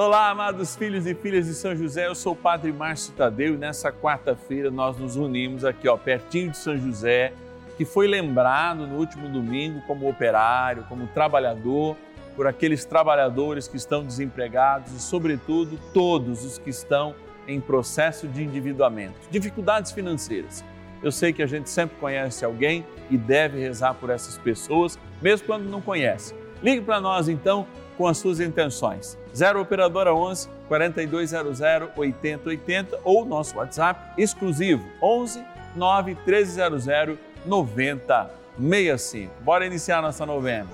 Olá, amados filhos e filhas de São José, eu sou o Padre Márcio Tadeu e nessa quarta-feira nós nos unimos aqui, ó, pertinho de São José, que foi lembrado no último domingo como operário, como trabalhador, por aqueles trabalhadores que estão desempregados e, sobretudo, todos os que estão em processo de endividamento, dificuldades financeiras. Eu sei que a gente sempre conhece alguém e deve rezar por essas pessoas, mesmo quando não conhece. Ligue para nós então com as suas intenções. 0 Operadora 11 4200 8080 ou nosso WhatsApp exclusivo 11 9 1300 9065. Bora iniciar nossa novena.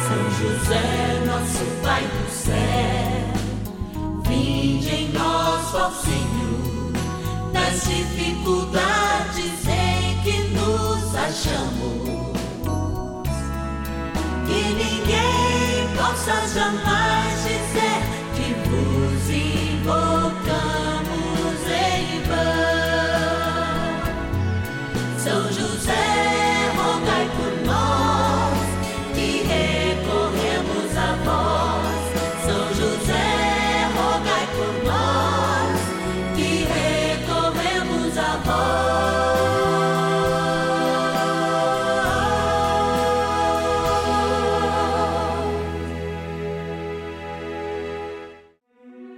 São José, nosso Pai do céu, vinde em nós, ó Senhor, nas dificuldades em que nos achamos que ninguém possa jamais dizer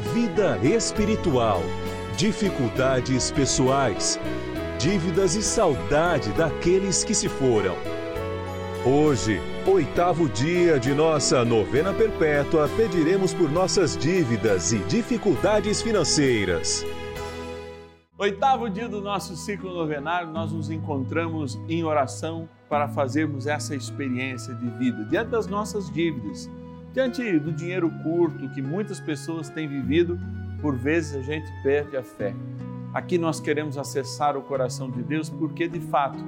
vida espiritual, dificuldades pessoais, dívidas e saudade daqueles que se foram. Hoje, oitavo dia de nossa novena perpétua, pediremos por nossas dívidas e dificuldades financeiras. Oitavo dia do nosso ciclo novenário, nós nos encontramos em oração para fazermos essa experiência de vida diante das nossas dívidas, diante do dinheiro curto que muitas pessoas têm vivido, por vezes a gente perde a fé. Aqui nós queremos acessar o coração de Deus porque, de fato,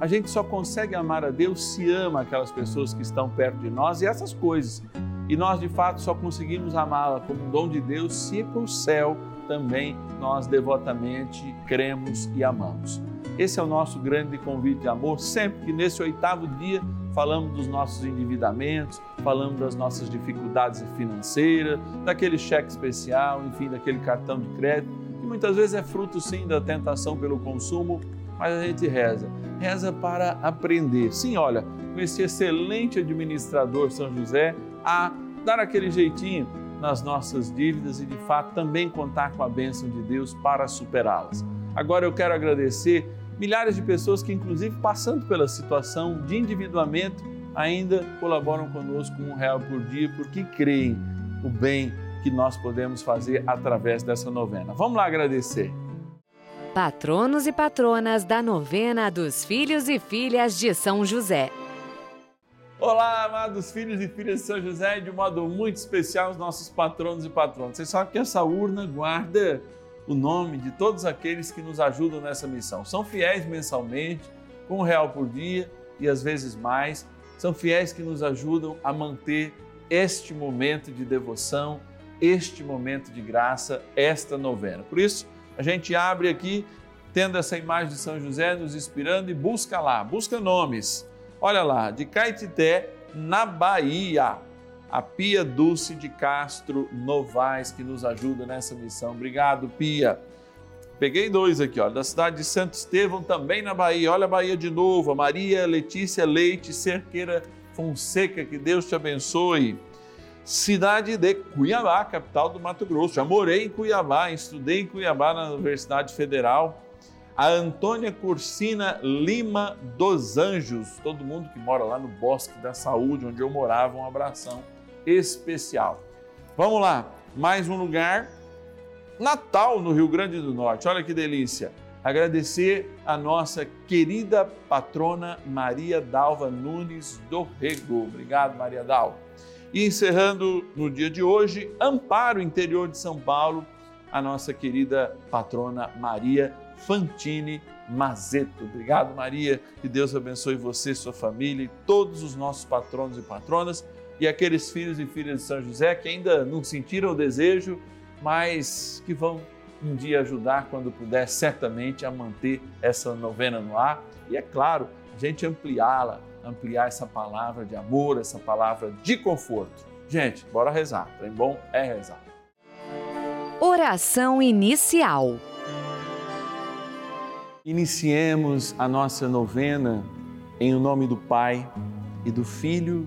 a gente só consegue amar a Deus se ama aquelas pessoas que estão perto de nós e essas coisas. E nós, de fato, só conseguimos amá-la como um dom de Deus se por céu também nós devotamente cremos e amamos. Esse é o nosso grande convite de amor, sempre que nesse oitavo dia falamos dos nossos endividamentos, falamos das nossas dificuldades financeiras, daquele cheque especial, enfim, daquele cartão de crédito, que muitas vezes é fruto sim da tentação pelo consumo, mas a gente reza. Reza para aprender. Sim, olha, com esse excelente administrador São José, a dar aquele jeitinho nas nossas dívidas e de fato também contar com a bênção de Deus para superá-las. Agora eu quero agradecer milhares de pessoas que, inclusive passando pela situação de endividamento, ainda colaboram conosco com um real por dia, porque creem o bem que nós podemos fazer através dessa novena. Vamos lá agradecer. Patronos e patronas da novena dos filhos e filhas de São José. Olá, amados filhos e filhas de São José, de um modo muito especial, os nossos patronos e patronas. Vocês sabem que essa urna guarda o nome de todos aqueles que nos ajudam nessa missão. São fiéis mensalmente, com um real por dia e às vezes mais. São fiéis que nos ajudam a manter este momento de devoção, este momento de graça, esta novena. Por isso, a gente abre aqui, tendo essa imagem de São José nos inspirando e busca lá, busca nomes. Olha lá, de Caetité, na Bahia, a Pia Dulce de Castro Novaes, que nos ajuda nessa missão. Obrigado, Pia. Peguei dois aqui, ó, da cidade de Santo Estevão, também na Bahia. Olha a Bahia de novo, a Maria Letícia Leite Cerqueira Fonseca, que Deus te abençoe. Cidade de Cuiabá, capital do Mato Grosso. Já morei em Cuiabá, estudei em Cuiabá na Universidade Federal. A Antônia Cursina Lima dos Anjos, todo mundo que mora lá no Bosque da Saúde, onde eu morava, um abração especial. Vamos lá, mais um lugar. Natal, no Rio Grande do Norte, olha que delícia. Agradecer a nossa querida patrona Maria Dalva Nunes do Rego. Obrigado, Maria Dalva. E encerrando no dia de hoje, Amparo, interior de São Paulo, a nossa querida patrona Maria Fantini Mazeto. Obrigado, Maria. Que Deus abençoe você, sua família e todos os nossos patronos e patronas e aqueles filhos e filhas de São José que ainda não sentiram o desejo, mas que vão um dia ajudar, quando puder, certamente a manter essa novena no ar. E é claro, a gente ampliá-la, ampliar essa palavra de amor, essa palavra de conforto. Gente, bora rezar. Trem bom é rezar. Oração inicial. Iniciemos a nossa novena em o nome do Pai e do Filho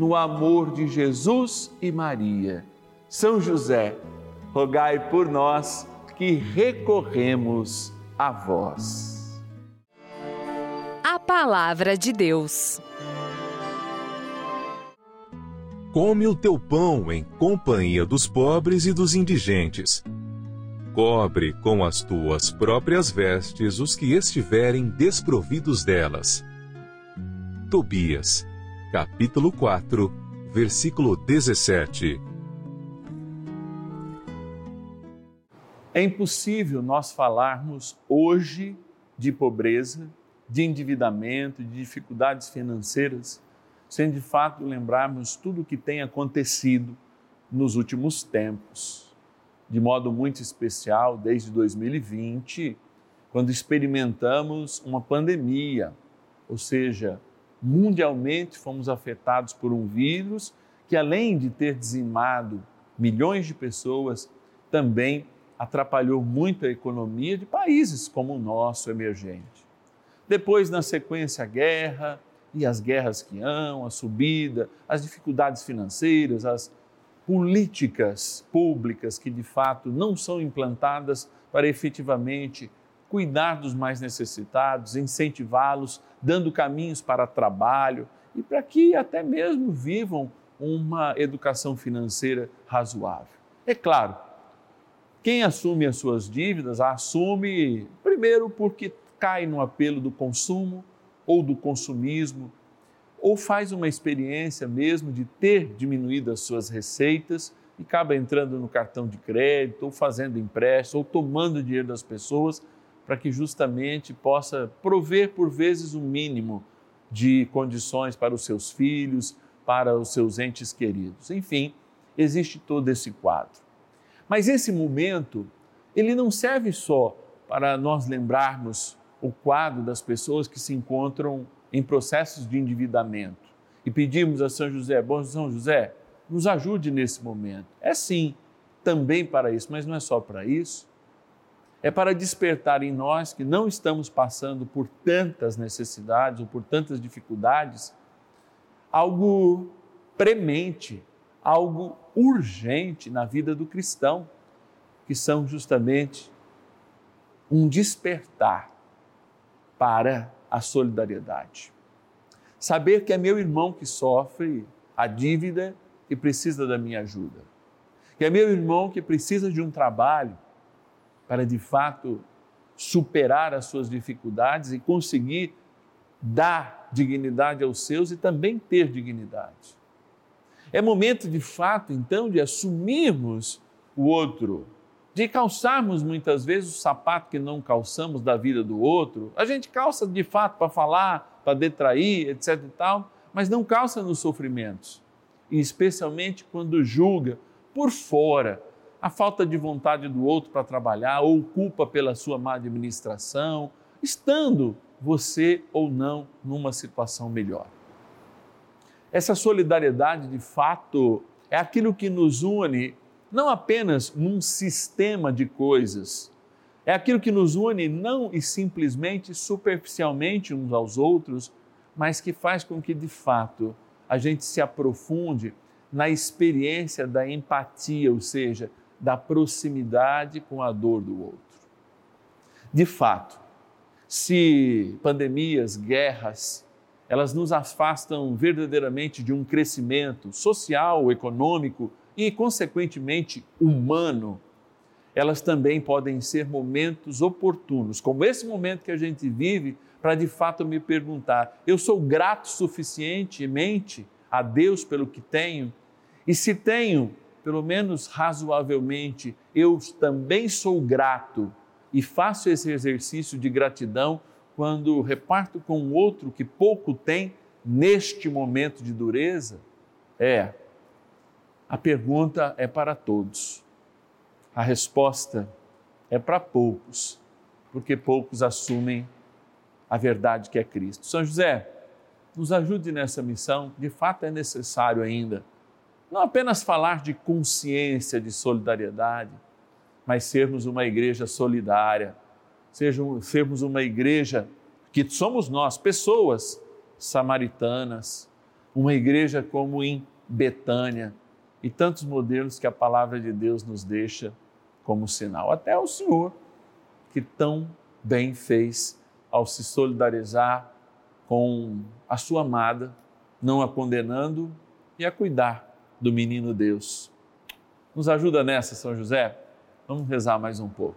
no amor de Jesus e Maria. São José, rogai por nós que recorremos a vós. A Palavra de Deus. Come o teu pão em companhia dos pobres e dos indigentes Cobre com as tuas próprias vestes os que estiverem desprovidos delas. Tobias, capítulo 4, versículo 17. É impossível nós falarmos hoje de pobreza, de endividamento, de dificuldades financeiras, sem de fato lembrarmos tudo o que tem acontecido nos últimos tempos de modo muito especial desde 2020, quando experimentamos uma pandemia, ou seja, mundialmente fomos afetados por um vírus que, além de ter dizimado milhões de pessoas, também atrapalhou muito a economia de países como o nosso emergente. Depois, na sequência, a guerra e as guerras que hão, a subida, as dificuldades financeiras, as políticas públicas que de fato não são implantadas para efetivamente cuidar dos mais necessitados, incentivá-los, dando caminhos para trabalho e para que até mesmo vivam uma educação financeira razoável. É claro, quem assume as suas dívidas assume primeiro porque cai no apelo do consumo ou do consumismo ou faz uma experiência mesmo de ter diminuído as suas receitas e acaba entrando no cartão de crédito, ou fazendo empréstimo, ou tomando dinheiro das pessoas para que justamente possa prover por vezes o um mínimo de condições para os seus filhos, para os seus entes queridos. Enfim, existe todo esse quadro. Mas esse momento, ele não serve só para nós lembrarmos o quadro das pessoas que se encontram em processos de endividamento e pedimos a São José, bom São José, nos ajude nesse momento. É sim, também para isso, mas não é só para isso. É para despertar em nós que não estamos passando por tantas necessidades ou por tantas dificuldades, algo premente, algo urgente na vida do cristão, que são justamente um despertar para a solidariedade. Saber que é meu irmão que sofre a dívida e precisa da minha ajuda. Que é meu irmão que precisa de um trabalho para de fato superar as suas dificuldades e conseguir dar dignidade aos seus e também ter dignidade. É momento de fato, então, de assumirmos o outro, de calçarmos muitas vezes o sapato que não calçamos da vida do outro. A gente calça de fato para falar, para detrair, etc e tal, mas não calça nos sofrimentos. E especialmente quando julga por fora a falta de vontade do outro para trabalhar ou culpa pela sua má administração, estando você ou não numa situação melhor. Essa solidariedade, de fato, é aquilo que nos une não apenas num sistema de coisas, é aquilo que nos une não e simplesmente superficialmente uns aos outros, mas que faz com que, de fato, a gente se aprofunde na experiência da empatia, ou seja, da proximidade com a dor do outro. De fato, se pandemias, guerras, elas nos afastam verdadeiramente de um crescimento social, econômico e, consequentemente, humano, elas também podem ser momentos oportunos, como esse momento que a gente vive, para de fato me perguntar: eu sou grato suficientemente a Deus pelo que tenho? E se tenho, pelo menos razoavelmente, eu também sou grato e faço esse exercício de gratidão quando reparto com outro que pouco tem neste momento de dureza? É. A pergunta é para todos. A resposta é para poucos, porque poucos assumem a verdade que é Cristo. São José, nos ajude nessa missão, de fato é necessário ainda não apenas falar de consciência, de solidariedade, mas sermos uma igreja solidária, sermos uma igreja que somos nós, pessoas samaritanas, uma igreja como em Betânia e tantos modelos que a palavra de Deus nos deixa como sinal. Até o Senhor, que tão bem fez ao se solidarizar com a sua amada, não a condenando e a cuidar do menino Deus. Nos ajuda nessa, São José? Vamos rezar mais um pouco.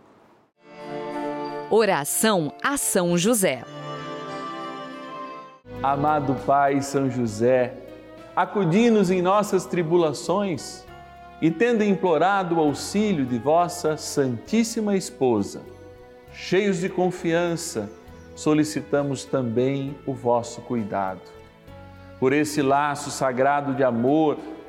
Oração a São José. Amado Pai São José, acudi-nos em nossas tribulações e, tendo implorado o auxílio de vossa Santíssima Esposa, cheios de confiança, solicitamos também o vosso cuidado. Por esse laço sagrado de amor,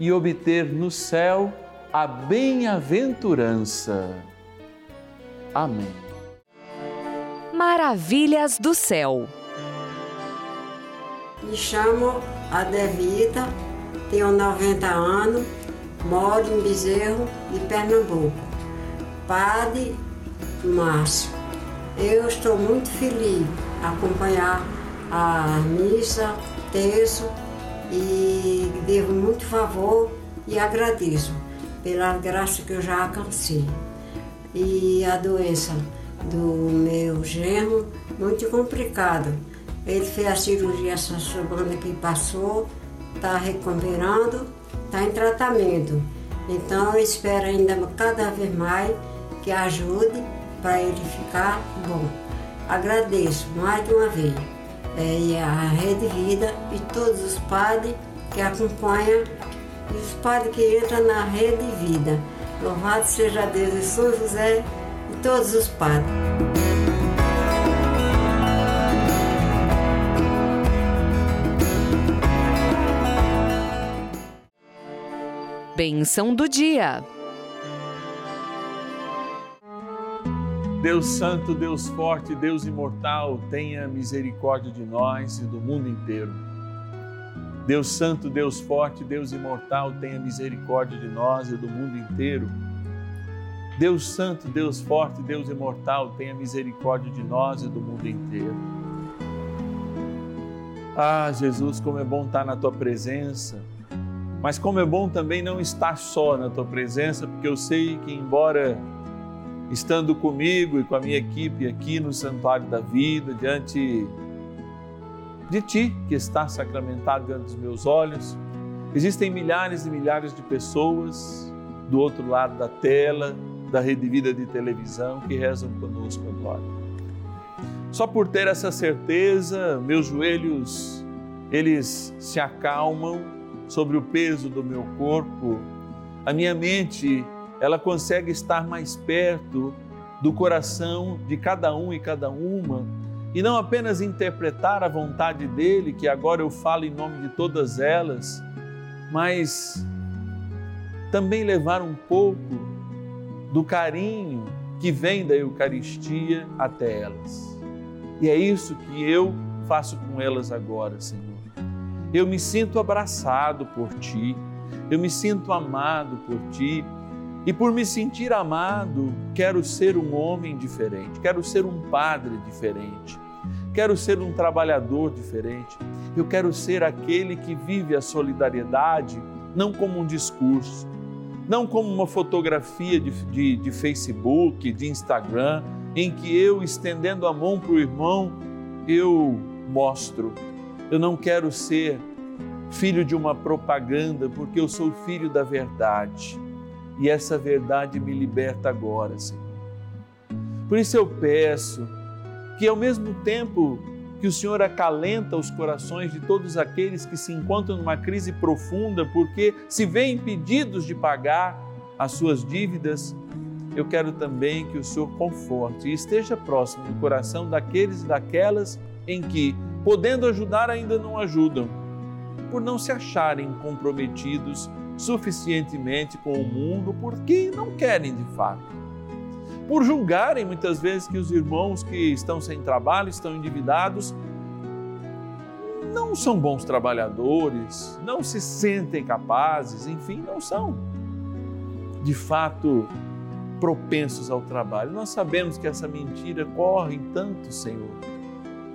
e obter no céu a bem-aventurança. Amém. Maravilhas do Céu. Me chamo Adevita, tenho 90 anos, moro em Bezerro de Pernambuco. Padre Márcio, eu estou muito feliz acompanhar a missa, terço e devo muito favor e agradeço pela graça que eu já alcancei. E a doença do meu genro, muito complicado. Ele fez a cirurgia essa semana que passou, está recuperando, está em tratamento. Então eu espero ainda cada vez mais que ajude para ele ficar bom. Agradeço mais de uma vez. É, e a Rede Vida e todos os padres que acompanham e os padres que entram na Rede Vida. Louvado seja Deus e São José e todos os padres. Benção do dia. Deus Santo, Deus Forte, Deus Imortal, tenha misericórdia de nós e do mundo inteiro. Deus Santo, Deus Forte, Deus Imortal, tenha misericórdia de nós e do mundo inteiro. Deus Santo, Deus Forte, Deus Imortal, tenha misericórdia de nós e do mundo inteiro. Ah, Jesus, como é bom estar na tua presença mas como é bom também não estar só na tua presença, porque eu sei que, embora estando comigo e com a minha equipe aqui no Santuário da Vida, diante de ti, que está sacramentado diante dos meus olhos, existem milhares e milhares de pessoas do outro lado da tela, da Rede Vida de televisão, que rezam conosco agora. Só por ter essa certeza, meus joelhos, eles se acalmam sobre o peso do meu corpo, a minha mente, ela consegue estar mais perto do coração de cada um e cada uma e não apenas interpretar a vontade dele, que agora eu falo em nome de todas elas, mas também levar um pouco do carinho que vem da Eucaristia até elas. E é isso que eu faço com elas agora, Senhor eu me sinto abraçado por ti, eu me sinto amado por ti. E por me sentir amado, quero ser um homem diferente, quero ser um padre diferente, quero ser um trabalhador diferente. Eu quero ser aquele que vive a solidariedade não como um discurso, não como uma fotografia de, de, de Facebook, de Instagram, em que eu, estendendo a mão para o irmão, eu mostro eu não quero ser filho de uma propaganda, porque eu sou filho da verdade. E essa verdade me liberta agora, Senhor. Por isso eu peço que, ao mesmo tempo que o Senhor acalenta os corações de todos aqueles que se encontram numa crise profunda porque se veem impedidos de pagar as suas dívidas, eu quero também que o Senhor conforte e esteja próximo do coração daqueles e daquelas em que podendo ajudar, ainda não ajudam, por não se acharem comprometidos suficientemente com o mundo, porque não querem de fato. Por julgarem muitas vezes que os irmãos que estão sem trabalho, estão endividados, não são bons trabalhadores, não se sentem capazes, enfim, não são de fato propensos ao trabalho. Nós sabemos que essa mentira corre em tanto, Senhor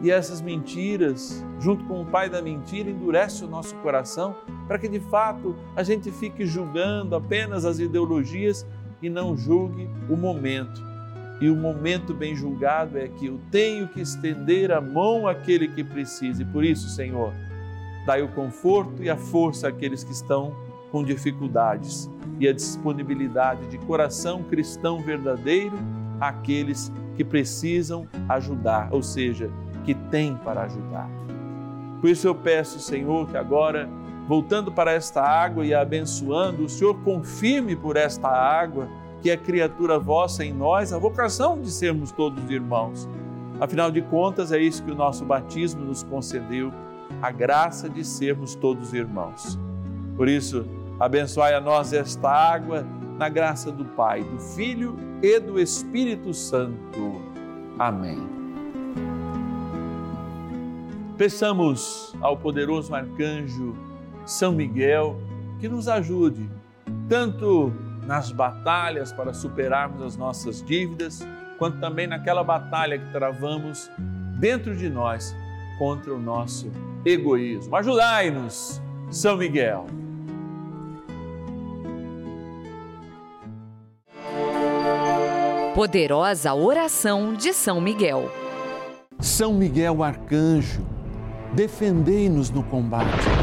e essas mentiras, junto com o pai da mentira, endurece o nosso coração para que de fato a gente fique julgando apenas as ideologias e não julgue o momento. E o momento bem julgado é que eu tenho que estender a mão àquele que precisa. E por isso, Senhor, dai o conforto e a força àqueles que estão com dificuldades e a disponibilidade de coração cristão verdadeiro àqueles que precisam ajudar, ou seja, que tem para ajudar. Por isso eu peço, Senhor, que agora, voltando para esta água e a abençoando, o Senhor confirme por esta água que é criatura vossa em nós a vocação de sermos todos irmãos. Afinal de contas, é isso que o nosso batismo nos concedeu, a graça de sermos todos irmãos. Por isso, abençoai a nós esta água na graça do Pai, do Filho e do Espírito Santo. Amém. Peçamos ao poderoso arcanjo São Miguel que nos ajude, tanto nas batalhas para superarmos as nossas dívidas, quanto também naquela batalha que travamos dentro de nós contra o nosso egoísmo. Ajudai-nos, São Miguel. Poderosa oração de São Miguel. São Miguel Arcanjo, defendei-nos no combate.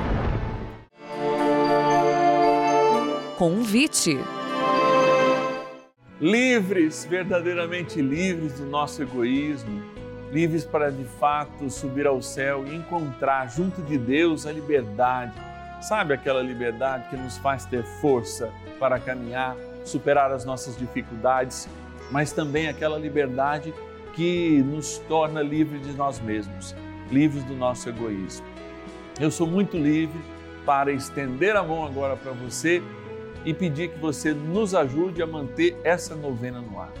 Convite. Livres, verdadeiramente livres do nosso egoísmo, livres para de fato subir ao céu e encontrar junto de Deus a liberdade. Sabe aquela liberdade que nos faz ter força para caminhar, superar as nossas dificuldades, mas também aquela liberdade que nos torna livres de nós mesmos, livres do nosso egoísmo. Eu sou muito livre para estender a mão agora para você e pedir que você nos ajude a manter essa novena no ar.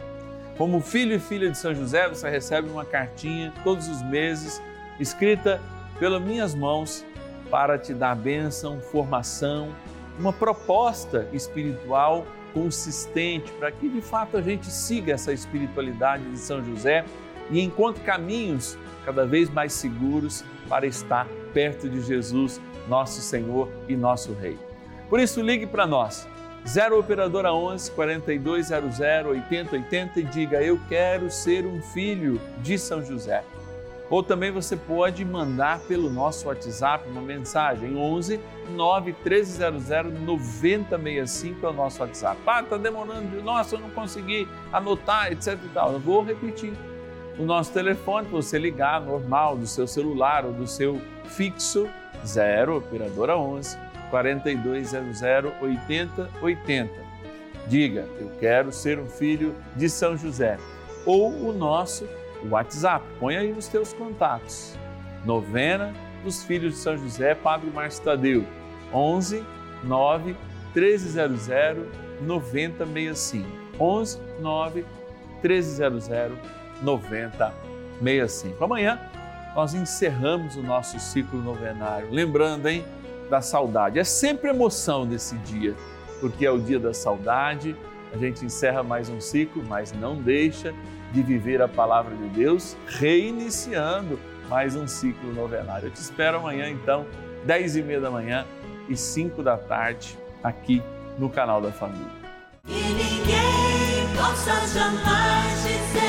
Como filho e filha de São José, você recebe uma cartinha todos os meses, escrita pelas minhas mãos, para te dar bênção, formação, uma proposta espiritual consistente para que de fato a gente siga essa espiritualidade de São José e encontre caminhos cada vez mais seguros para estar perto de Jesus, nosso Senhor e nosso Rei. Por isso, ligue para nós, 0 Operadora 11 4200 8080 e diga: Eu quero ser um filho de São José. Ou também você pode mandar pelo nosso WhatsApp uma mensagem 11 9 1300 9065 é o nosso WhatsApp. Ah, tá demorando, nossa, eu não consegui anotar, etc e tal. Eu vou repetir. O nosso telefone, você ligar normal do seu celular ou do seu fixo, 0 operadora 11 4200 8080. Diga, eu quero ser um filho de São José. Ou o nosso WhatsApp, põe aí nos teus contatos. Novena dos Filhos de São José, Padre Márcio Tadeu, 11 9 1300 9065. 11 9 1300 9065. Amanhã nós encerramos o nosso ciclo novenário. Lembrando, hein, da saudade. É sempre emoção desse dia, porque é o dia da saudade. A gente encerra mais um ciclo, mas não deixa de viver a palavra de Deus, reiniciando mais um ciclo novenário. Eu te espero amanhã, então, 10 e meia da manhã e 5 da tarde, aqui no canal da Família. E ninguém possa jamais dizer